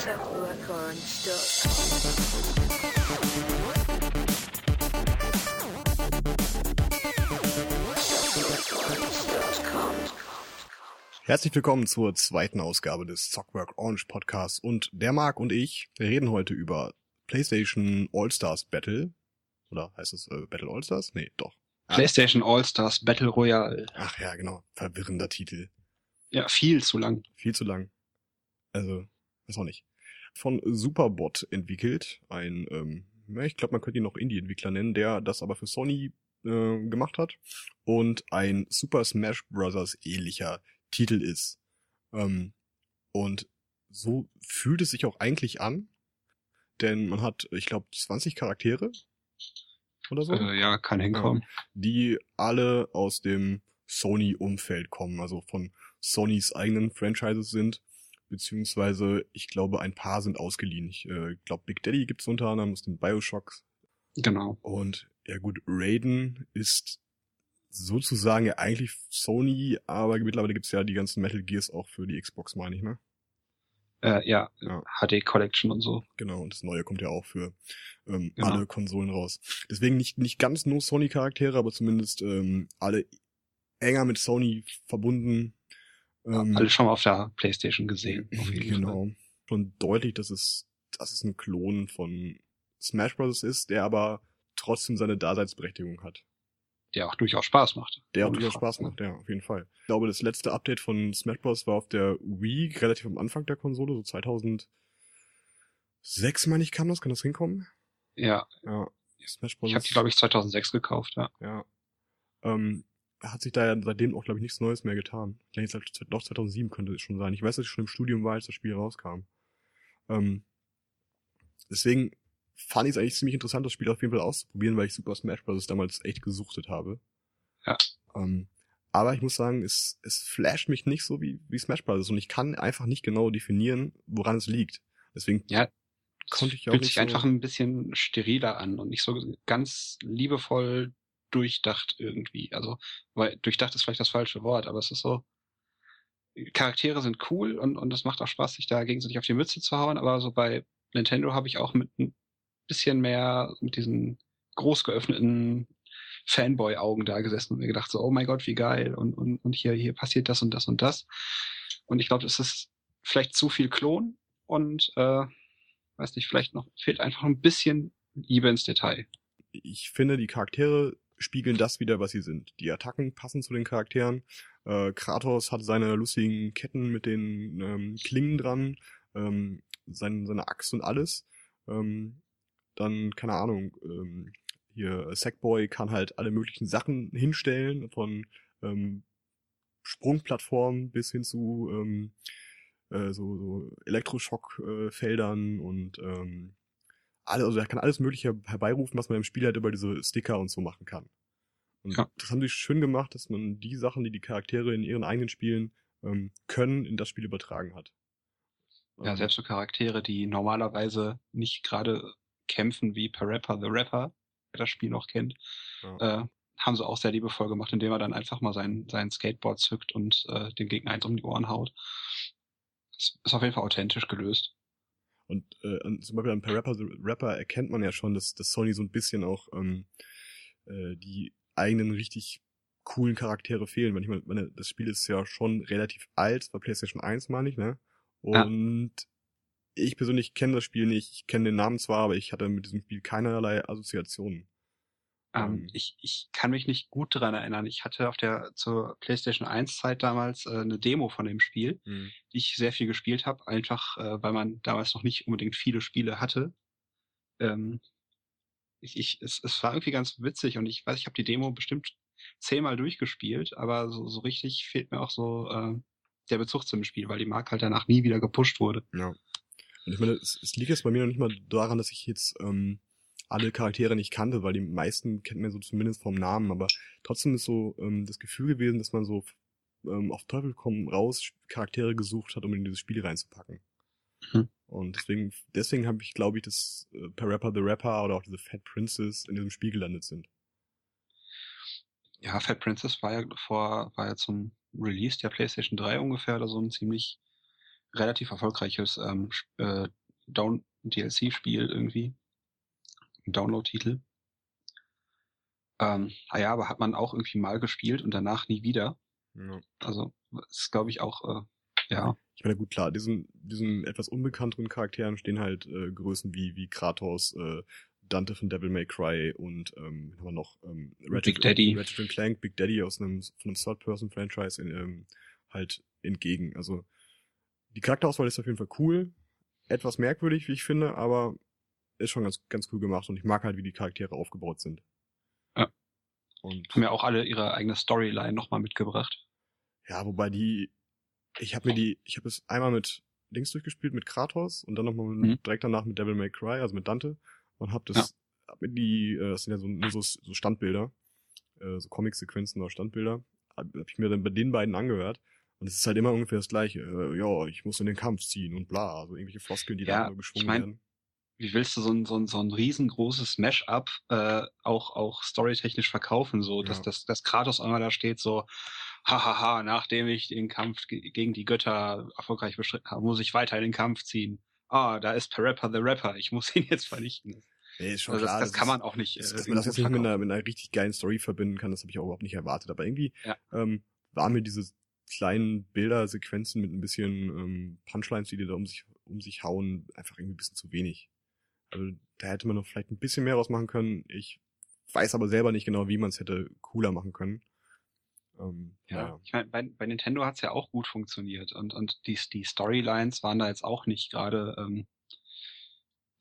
Subrecords.com Herzlich willkommen zur zweiten Ausgabe des Zockwork Orange Podcasts und der Marc und ich reden heute über PlayStation All-Stars Battle. Oder heißt es äh, Battle All-Stars? Nee, doch. PlayStation All-Stars Battle Royale. Ach ja, genau. Verwirrender Titel. Ja, viel zu lang. Viel zu lang. Also, weiß auch nicht. Von Superbot entwickelt. Ein, ähm, ich glaube, man könnte ihn noch Indie-Entwickler nennen, der das aber für Sony äh, gemacht hat. Und ein Super Smash Bros. ähnlicher Titel ist. Ähm, und so fühlt es sich auch eigentlich an. Denn man hat, ich glaube, 20 Charaktere oder so. Äh, ja, kann hinkommen. die alle aus dem Sony-Umfeld kommen, also von Sonys eigenen Franchises sind, beziehungsweise ich glaube, ein paar sind ausgeliehen. Ich äh, glaube, Big Daddy gibt's unter anderem aus den Bioshocks. Genau. Und ja gut, Raiden ist sozusagen ja eigentlich Sony, aber mittlerweile gibt's ja die ganzen Metal Gears auch für die Xbox, meine ich, ne? Äh, ja, Ja. HD Collection und so. Genau, und das neue kommt ja auch für ähm, Genau. alle Konsolen raus. Deswegen nicht, nicht ganz nur Sony-Charaktere, aber zumindest ähm, alle enger mit Sony verbunden. Ähm, Alle schon mal auf der Playstation gesehen. Auf jeden Fall. genau. Schon deutlich, dass es, dass es ein Klon von Smash Bros. ist, der aber trotzdem seine Daseinsberechtigung hat. Der auch durchaus Spaß macht. Der auch durchaus. Spaß macht, ja, auf jeden Fall. Ich glaube, das letzte Update von Smash Bros. war auf der Wii, relativ am Anfang der Konsole, so 2006, meine ich, kam das, kann das hinkommen? Ja, Ja. Smash Bros. ich habe die, glaube ich, 2006 gekauft. Ja. Ja. Ähm, hat sich da ja seitdem auch, glaube ich, nichts Neues mehr getan. Vielleicht seit, doch 2007 könnte es schon sein. Ich weiß, dass ich schon im Studium war, als das Spiel rauskam. Ähm, deswegen fand ich es eigentlich ziemlich interessant, das Spiel auf jeden Fall auszuprobieren, weil ich Super Smash Bros. damals echt gesuchtet habe. Ja. Ähm, aber ich muss sagen, es, es flasht mich nicht so wie, wie Smash Bros. und ich kann einfach nicht genau definieren, woran es liegt. Deswegen Ja, konnte ich auch Fühlt sich so, einfach ein bisschen steriler an und nicht so ganz liebevoll durchdacht irgendwie. Also, weil durchdacht ist vielleicht das falsche Wort, aber es ist so, Charaktere sind cool und, und es macht auch Spaß, sich da gegenseitig auf die Mütze zu hauen, aber so bei Nintendo habe ich auch mit bisschen mehr mit diesen groß geöffneten Fanboy-Augen da gesessen und mir gedacht so, oh mein Gott, wie geil und, und, und hier, hier passiert das und das und das. Und ich glaube, es ist vielleicht zu viel Klon und äh, weiß nicht, vielleicht noch fehlt einfach ein bisschen Liebe ins Detail. ich finde, die Charaktere spiegeln das wieder, was sie sind. Die Attacken passen zu den Charakteren. Äh, Kratos hat seine lustigen Ketten mit den ähm, Klingen dran, ähm, sein, seine Axt und alles. Ähm, dann, keine Ahnung, ähm, hier Sackboy kann halt alle möglichen Sachen hinstellen, von ähm, Sprungplattformen bis hin zu ähm, äh, so, so Elektroschockfeldern und ähm, alle, also er kann alles Mögliche herbeirufen, was man im Spiel halt über diese Sticker und so machen kann. Und Ja. das haben sie schön gemacht, dass man die Sachen, die die Charaktere in ihren eigenen Spielen ähm, können, in das Spiel übertragen hat. Ja, Ähm, selbst so Charaktere, die normalerweise nicht gerade kämpfen wie Parappa the Rapper, wer das Spiel noch kennt, Ja. äh, haben sie auch sehr liebevoll gemacht, indem er dann einfach mal sein, sein Skateboard zückt und äh, den Gegner eins um die Ohren haut. Das ist auf jeden Fall authentisch gelöst. Und äh, zum Beispiel an Per Rapper, the Rapper erkennt man ja schon, dass, dass Sony so ein bisschen auch ähm, äh, die eigenen richtig coolen Charaktere fehlen. Weil ich meine, das Spiel ist ja schon relativ alt, war PlayStation 1, meine ich, ne? Ja. Ich persönlich kenne das Spiel nicht. Ich kenne den Namen zwar, aber ich hatte mit diesem Spiel keinerlei Assoziationen. Ähm, Ähm. ich, ich kann mich nicht gut daran erinnern. Ich hatte auf der zur PlayStation 1 Zeit damals äh, eine Demo von dem Spiel, die ich sehr viel gespielt habe, einfach äh, weil man damals noch nicht unbedingt viele Spiele hatte. Ähm, ich, ich, es, es war irgendwie ganz witzig und ich weiß, ich habe die Demo bestimmt zehnmal durchgespielt, aber so, so richtig fehlt mir auch so äh, der Bezug zum Spiel, weil die Marke halt danach nie wieder gepusht wurde. Ja. Und ich meine, es, es liegt jetzt bei mir noch nicht mal daran, dass ich jetzt ähm, alle Charaktere nicht kannte, weil die meisten kennt man so zumindest vom Namen, aber trotzdem ist so ähm, das Gefühl gewesen, dass man so ähm, auf Teufel komm raus Charaktere gesucht hat, um in dieses Spiel reinzupacken. Mhm. Und deswegen, deswegen habe ich, glaube ich, dass äh, Per Rapper the Rapper oder auch diese Fat Princess in diesem Spiel gelandet sind. Ja, Fat Princess war ja vor, war ja zum Release der PlayStation 3 ungefähr oder so ein ziemlich relativ erfolgreiches ähm, äh, Down DLC-Spiel irgendwie. Download-Titel. Ähm, ah ja, aber hat man auch irgendwie mal gespielt und danach nie wieder. Ja. Also ist, glaube ich, auch, äh, ja. Ich meine, gut, klar, diesen, diesen etwas unbekannteren Charakteren stehen halt äh, Größen wie, wie Kratos, äh, Dante von Devil May Cry und ähm, haben wir noch ähm, Big Daddy. Ratchet Clank, Big Daddy aus einem, von einem Third-Person-Franchise ähm, halt entgegen. Also die Charakterauswahl ist auf jeden Fall cool. Etwas merkwürdig, wie ich finde, aber ist schon ganz, ganz cool gemacht und ich mag halt, wie die Charaktere aufgebaut sind. Ja. Und Haben ja auch alle ihre eigene Storyline nochmal mitgebracht. ja, wobei die, ich habe mir die, ich habe es einmal mit Dings durchgespielt, mit Kratos und dann nochmal Mhm. direkt danach mit Devil May Cry, also mit Dante und habe das, hab mir die, äh, das sind ja so, nur so, so Standbilder, äh, so Comic-Sequenzen oder Standbilder, habe hab ich mir dann bei den beiden angehört und es ist halt immer ungefähr das gleiche. Äh, ja, ich muss in den Kampf ziehen und bla, also irgendwelche Floskeln, die Ja, da nur geschwungen ich mein, werden. Wie willst du so ein, so ein, so ein riesengroßes Mash-up äh, auch, auch storytechnisch verkaufen, so dass, Ja. dass, dass Kratos einmal da steht, so, hahaha, nachdem ich den Kampf ge gegen die Götter erfolgreich bestritten habe, muss ich weiter in den Kampf ziehen. Ah, da ist Parappa the Rapper, ich muss ihn jetzt vernichten. Nee, ist schon Also das, klar. das kann ist- man auch nicht. äh, dass man das mit einer, mit einer richtig geilen Story verbinden kann, das habe ich auch überhaupt nicht erwartet. Aber irgendwie Ja. ähm, waren mir diese kleinen Bildersequenzen mit ein bisschen ähm, Punchlines, die die da um sich, um sich hauen, einfach irgendwie ein bisschen zu wenig. Also da hätte man noch vielleicht ein bisschen mehr rausmachen können. Ich weiß aber selber nicht genau, wie man es hätte cooler machen können. Ähm, Ja, naja. ich meine, bei, bei Nintendo hat's ja auch gut funktioniert und, und die, die Storylines waren da jetzt auch nicht gerade ähm,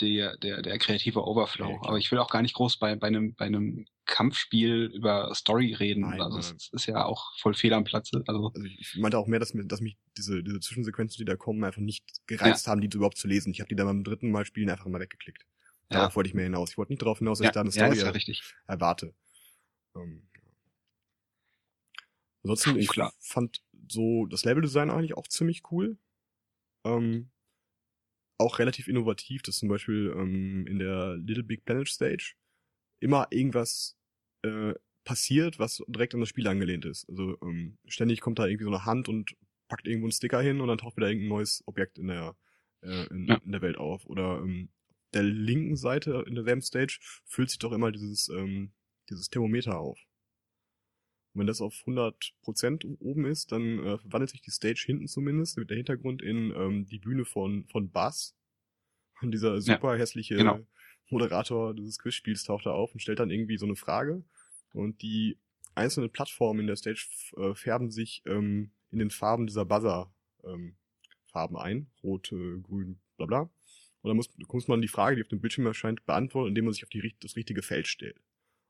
der, der, der kreative Overflow. Klar. Aber ich will auch gar nicht groß bei, bei, einem, bei einem Kampfspiel über Story reden. Nein, also es es ist ja auch voll fehl am Platze. Also Also ich, meinte auch mehr, dass, mir, dass mich diese, diese Zwischensequenzen, die da kommen, einfach nicht gereizt haben, die überhaupt zu lesen. Ich habe die dann beim dritten Mal spielen einfach mal weggeklickt. ja, Darauf wollte ich mehr hinaus. Ich wollte nicht darauf hinaus, dass ja, ich da eine ja, Story ist ja erwarte. Ähm, ja. Ansonsten, ich Klar. fand so das Leveldesign eigentlich auch ziemlich cool. Ähm, auch relativ innovativ, dass zum Beispiel ähm, in der Little Big Planet Stage immer irgendwas äh, passiert, was direkt an das Spiel angelehnt ist. Also ähm, ständig kommt da irgendwie so eine Hand und packt irgendwo einen Sticker hin und dann taucht wieder irgendein neues Objekt in der äh, in, Ja. in der Welt auf. Oder ähm, der linken Seite in derselben Stage füllt sich doch immer dieses ähm, dieses Thermometer auf. Und wenn das auf 100% oben ist, dann äh, verwandelt sich die Stage hinten zumindest, mit der Hintergrund in ähm, die Bühne von, von Buzz. Und dieser super hässliche genau. Moderator dieses Quizspiels taucht da auf und stellt dann irgendwie so eine Frage. Und die einzelnen Plattformen in der Stage äh, färben sich ähm, in den Farben dieser Buzzer ähm, Farben ein. Rot, äh, grün, bla bla. Und dann muss, muss man die Frage, die auf dem Bildschirm erscheint, beantworten, indem man sich auf die, das richtige Feld stellt.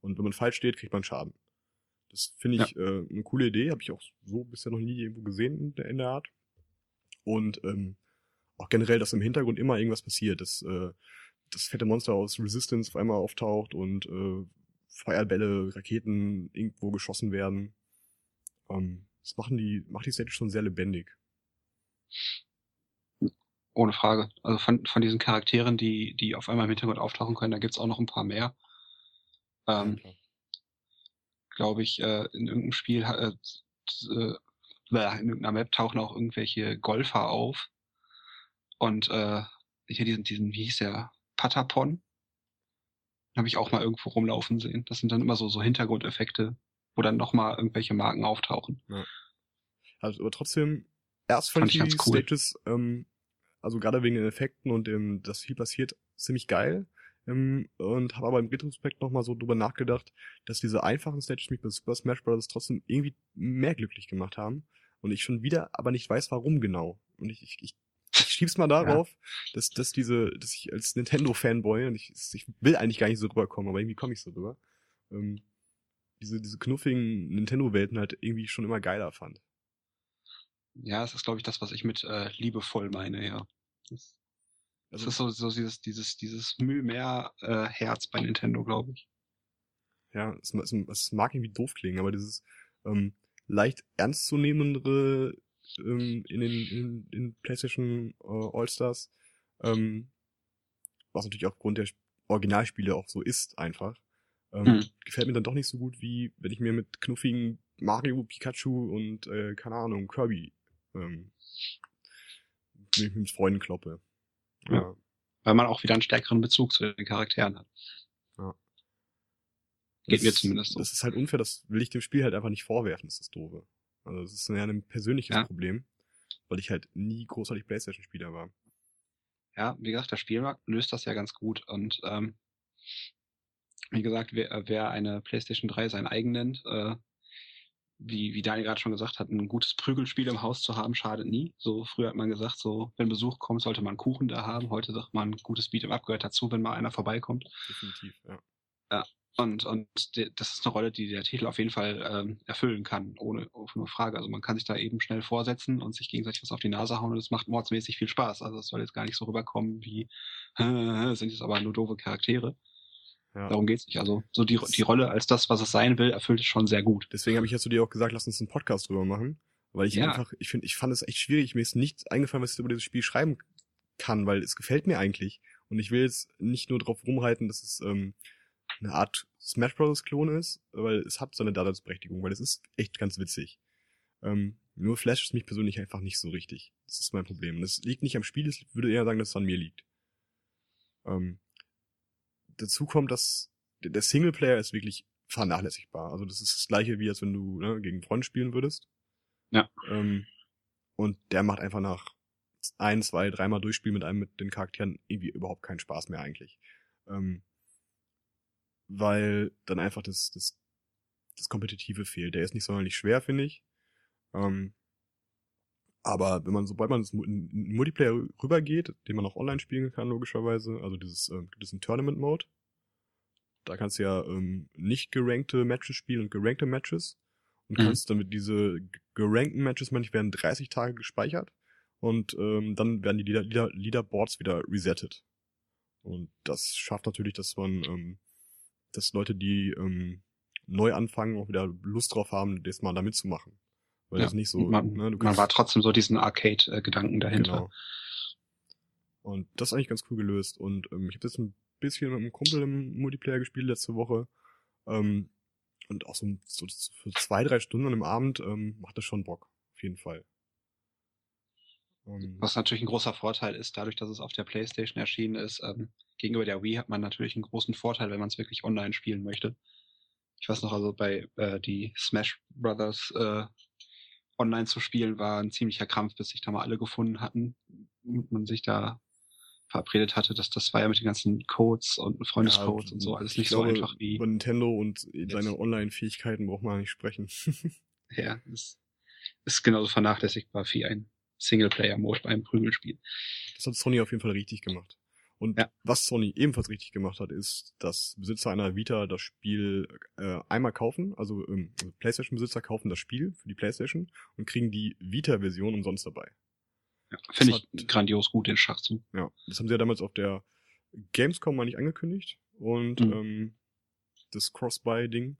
Und wenn man falsch steht, kriegt man Schaden. Das finde ich äh, eine coole Idee, habe ich auch so bisher noch nie irgendwo gesehen in der, in der Art. Und ähm, auch generell, dass im Hintergrund immer irgendwas passiert, dass äh, das fette Monster aus Resistance auf einmal auftaucht und äh, Feuerbälle, Raketen irgendwo geschossen werden. Ähm, das machen die, macht die Stage schon sehr lebendig. Ohne Frage. Also von, von diesen Charakteren, die, die auf einmal im Hintergrund auftauchen können, da gibt's auch noch ein paar mehr. Ähm, klar. Glaube ich, äh, in irgendeinem Spiel, äh, äh, in irgendeiner Map tauchen auch irgendwelche Golfer auf. Und äh, hier diesen, diesen, wie hieß der, Patapon? Habe ich auch mal irgendwo rumlaufen sehen. Das sind dann immer so, so Hintergrundeffekte, wo dann nochmal irgendwelche Marken auftauchen. Also, aber trotzdem, erst fand, Fand ich die cool. Stages, ähm, also gerade wegen den Effekten und dem, dass viel passiert, ziemlich geil. Ähm, und habe aber im Retrospekt nochmal so drüber nachgedacht, dass diese einfachen Stages mich bei Super Smash Bros. trotzdem irgendwie mehr glücklich gemacht haben. Und ich schon wieder aber nicht weiß, warum genau. Und ich, ich, ich, ich schieb's mal darauf, dass, dass diese, dass ich als Nintendo-Fanboy, und ich, ich will eigentlich gar nicht so rüberkommen, aber irgendwie komme ich so rüber, ähm, diese, diese knuffigen Nintendo-Welten halt irgendwie schon immer geiler fand. Ja, es ist, glaube ich, das, was ich mit äh, liebevoll meine, ja. Das, das Also, ist so, so dieses, dieses, dieses Mühe mehr äh, Herz bei Nintendo, glaube ich. ja, es, es, es mag irgendwie doof klingen, aber dieses ähm, leicht ernstzunehmendere ähm, in den in, in PlayStation äh, All-Stars Ähm, was natürlich aufgrund der Originalspiele auch so ist, einfach. Ähm, Mhm. Gefällt mir dann doch nicht so gut, wie wenn ich mir mit knuffigen Mario, Pikachu und, äh, keine Ahnung, Kirby ähm, mit, mit Freunden kloppe. Ja. Weil man auch wieder einen stärkeren Bezug zu den Charakteren hat. Geht mir Das- zumindest so. Das ist halt unfair, das will ich dem Spiel halt einfach nicht vorwerfen, das ist das Doofe. Also das ist ja ein persönliches Ja. Problem, weil ich halt nie großartig Playstation-Spieler war. Ja, wie gesagt, der Spielmarkt löst das ja ganz gut und ähm, wie gesagt, wer, wer eine PlayStation 3 sein eigen nennt, äh, wie, wie Daniel gerade schon gesagt hat, ein gutes Prügelspiel im Haus zu haben, schadet nie. So früher hat man gesagt, so wenn Besuch kommt, sollte man Kuchen da haben. Heute sagt man, ein gutes Beat'em Up gehört dazu, wenn mal einer vorbeikommt. Definitiv, ja. Und, und de- das ist eine Rolle, die der Titel auf jeden Fall ähm, erfüllen kann, ohne, ohne Frage. Also man kann sich da eben schnell vorsetzen und sich gegenseitig was auf die Nase hauen und es macht mordsmäßig viel Spaß. Also es soll jetzt gar nicht so rüberkommen wie, sind jetzt aber nur doofe Charaktere. Ja. Darum geht's nicht. Also so die, die Rolle als das, was es sein will, erfüllt es schon sehr gut. Deswegen habe ich ja zu dir auch gesagt, lass uns einen Podcast drüber machen. Weil ich Ja. einfach, ich finde, ich fand es echt schwierig. Mir ist nichts eingefallen, was ich über dieses Spiel schreiben kann, weil es gefällt mir eigentlich. Und ich will jetzt nicht nur drauf rumreiten, dass es ähm, eine Art Smash Bros. Klon ist, weil es hat so eine Daseinsberechtigung, weil es ist echt ganz witzig. Ähm, nur Flash ist mich persönlich einfach nicht so richtig. Das ist mein Problem. Und das liegt nicht am Spiel, ich würde eher sagen, dass es an mir liegt. Ähm, dazu kommt, dass der- Singleplayer ist wirklich vernachlässigbar. Also das ist das gleiche, wie als wenn du ne, gegen Freunde spielen würdest. Ja. Ähm, und der macht einfach nach ein, zwei, dreimal Durchspielen mit einem mit den Charakteren irgendwie überhaupt keinen Spaß mehr eigentlich. Ähm, weil dann einfach das, das, das Kompetitive fehlt. Der ist nicht sonderlich schwer, finde ich. Ähm, aber wenn man, sobald man in Multiplayer rübergeht, den man auch online spielen kann, logischerweise, also dieses, ähm, gibt es einen Tournament-Mode. Da kannst du ja ähm, nicht gerankte Matches spielen und gerankte Matches. Und Mhm. kannst damit diese gerankten Matches, manchmal werden 30 Tage gespeichert. Und ähm, dann werden die Leader Leader Leaderboards wieder resettet. Und das schafft natürlich, dass man, ähm, dass Leute, die ähm, neu anfangen, auch wieder Lust drauf haben, das mal da mitzumachen. Weil Ja, das nicht so, man, ne, du man war trotzdem so diesen Arcade-Gedanken dahinter. Genau. Und das ist eigentlich ganz cool gelöst. Und ähm, ich habe jetzt ein bisschen mit einem Kumpel im Multiplayer gespielt letzte Woche. Ähm, und auch so, so für zwei, drei Stunden an einem Abend ähm, macht das schon Bock. Auf jeden Fall. Ähm, Was natürlich ein großer Vorteil ist, dadurch, dass es auf der PlayStation erschienen ist, ähm, gegenüber der Wii hat man natürlich einen großen Vorteil, wenn man es wirklich online spielen möchte. Ich weiß noch, also bei äh, die Smash Brothers äh, online zu spielen war ein ziemlicher Krampf, bis sich da mal alle gefunden hatten und man sich da verabredet hatte, dass das war ja mit den ganzen Codes und Freundescodes und so alles ich nicht glaube, so einfach wie Über Nintendo und seine Online-Fähigkeiten braucht man nicht sprechen. ja, ist, ist genauso vernachlässigbar wie ein Singleplayer-Mode beim Prügelspiel. Das hat Sony auf jeden Fall richtig gemacht. Und Ja. was Sony ebenfalls richtig gemacht hat, ist, dass Besitzer einer Vita das Spiel äh, einmal kaufen, also ähm, also PlayStation-Besitzer kaufen das Spiel für die PlayStation und kriegen die Vita-Version umsonst dabei. Ja, Finde ich hat- grandios gut, den Schachzug. Ja, das haben sie ja damals auf der Gamescom mal nicht angekündigt und Mhm. ähm, das Cross-Buy-Ding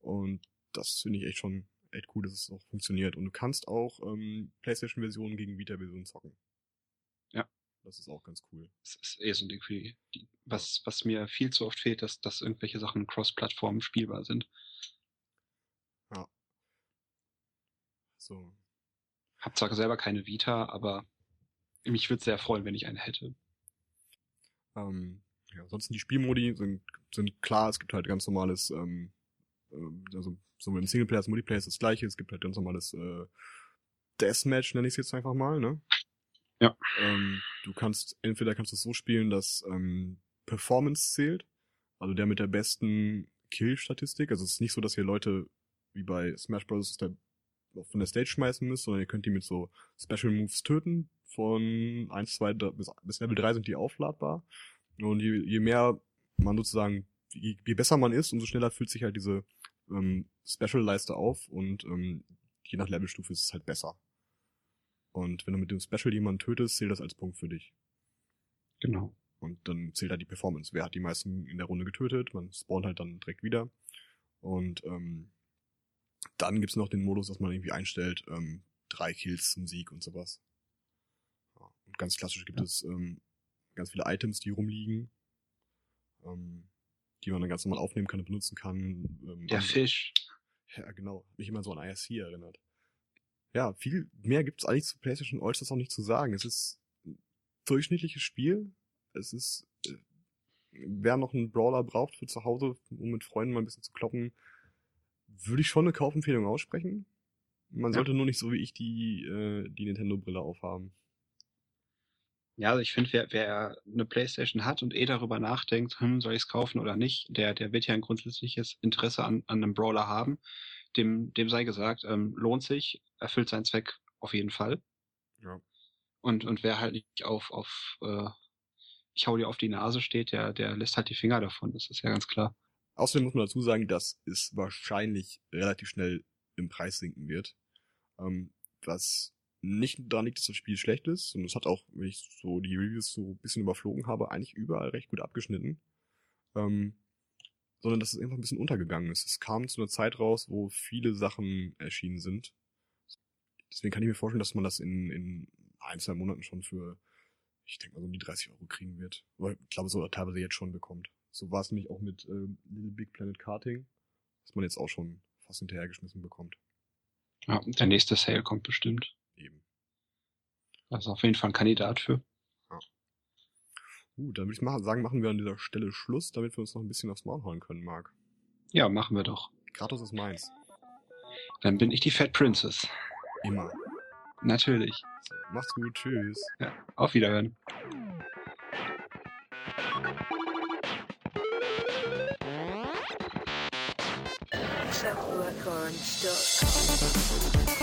und das finde ich echt schon echt cool, dass es auch funktioniert und du kannst auch ähm, PlayStation-Versionen gegen Vita-Versionen zocken. Ja. Das ist auch ganz cool. Das ist eh so ein Ding für die, die was, was mir viel zu oft fehlt, dass, dass irgendwelche Sachen cross-Plattform spielbar sind. So, Hab zwar selber keine Vita, aber mich würde sehr freuen, wenn ich eine hätte. Ähm, ja, ansonsten die Spielmodi sind, sind klar, es gibt halt ganz normales, ähm, ähm, also sowohl im Singleplayer als Multiplayer ist das gleiche, es gibt halt ganz normales äh, Deathmatch, nenne ich es jetzt einfach mal, ne? Ja. Ähm, du kannst, entweder kannst du es so spielen, dass ähm, Performance zählt, also der mit der besten Kill-Statistik, also es ist nicht so, dass ihr Leute wie bei Smash Bros. Der, von der Stage schmeißen müsst, sondern ihr könnt die mit so Special Moves töten. Von 1, 2 drei- bis, bis Level 3 sind die aufladbar. Und je, je mehr man sozusagen, je, je besser man ist, umso schneller fühlt sich halt diese ähm, Special-Leiste auf und ähm, je nach Levelstufe ist es halt besser. Und wenn du mit dem Special jemanden tötest, zählt das als Punkt für dich. Genau. Und dann zählt halt die Performance. Wer hat die meisten in der Runde getötet? Man spawnt halt dann direkt wieder. Und ähm, dann gibt's noch den Modus, dass man irgendwie einstellt, ähm, drei Kills zum Sieg und sowas. Ja. Und ganz klassisch gibt Ja. es ähm, ganz viele Items, die rumliegen, ähm, die man dann ganz normal aufnehmen kann und benutzen kann. Ähm, Der Fisch. Ja, genau. Mich immer so an IRC erinnert. Ja, viel mehr gibt's eigentlich zu PlayStation All-Stars auch nicht zu sagen. Es ist ein durchschnittliches Spiel. Es ist, äh, wer noch einen Brawler braucht für zu Hause, um mit Freunden mal ein bisschen zu kloppen, würde ich schon eine Kaufempfehlung aussprechen. Man Ja. sollte nur nicht so wie ich die, äh, die Nintendo-Brille aufhaben. Ja, also ich finde, wer, wer eine Playstation hat und eh darüber nachdenkt, hm, soll ich es kaufen oder nicht, der, der wird ja ein grundsätzliches Interesse an, an einem Brawler haben. Dem, dem sei gesagt, ähm, lohnt sich, erfüllt seinen Zweck auf jeden Fall. Ja. Und, und wer halt nicht auf, auf äh, ich hau dir auf die Nase steht, der, der lässt halt die Finger davon, das ist ja ganz klar. Außerdem muss man dazu sagen, dass es wahrscheinlich relativ schnell im Preis sinken wird. Ähm, was nicht daran liegt, dass das Spiel schlecht ist, und es hat auch, wenn ich so die Reviews so ein bisschen überflogen habe, eigentlich überall recht gut abgeschnitten. Ähm, sondern dass es einfach ein bisschen untergegangen ist. Es kam zu einer Zeit raus, wo viele Sachen erschienen sind. Deswegen kann ich mir vorstellen, dass man das in, in ein, zwei Monaten schon für, ich denke mal, so um die 30 Euro kriegen wird. Aber ich glaube, so teilweise jetzt schon bekommt. So war es nämlich auch mit ähm, Little Big Planet Karting, dass man jetzt auch schon fast hinterhergeschmissen bekommt. Ja, der nächste Sale kommt bestimmt. Eben. Das ist auf jeden Fall ein Kandidat für. Gut, dann würde ich mal sagen, machen wir an dieser Stelle Schluss, damit wir uns noch ein bisschen aufs Maul hauen können, Marc. Ja, machen wir doch. Kratos ist meins. Dann bin ich die Fat Princess. Immer. Natürlich. So, macht's gut, tschüss. Ja, auf Wiederhören. Records.com.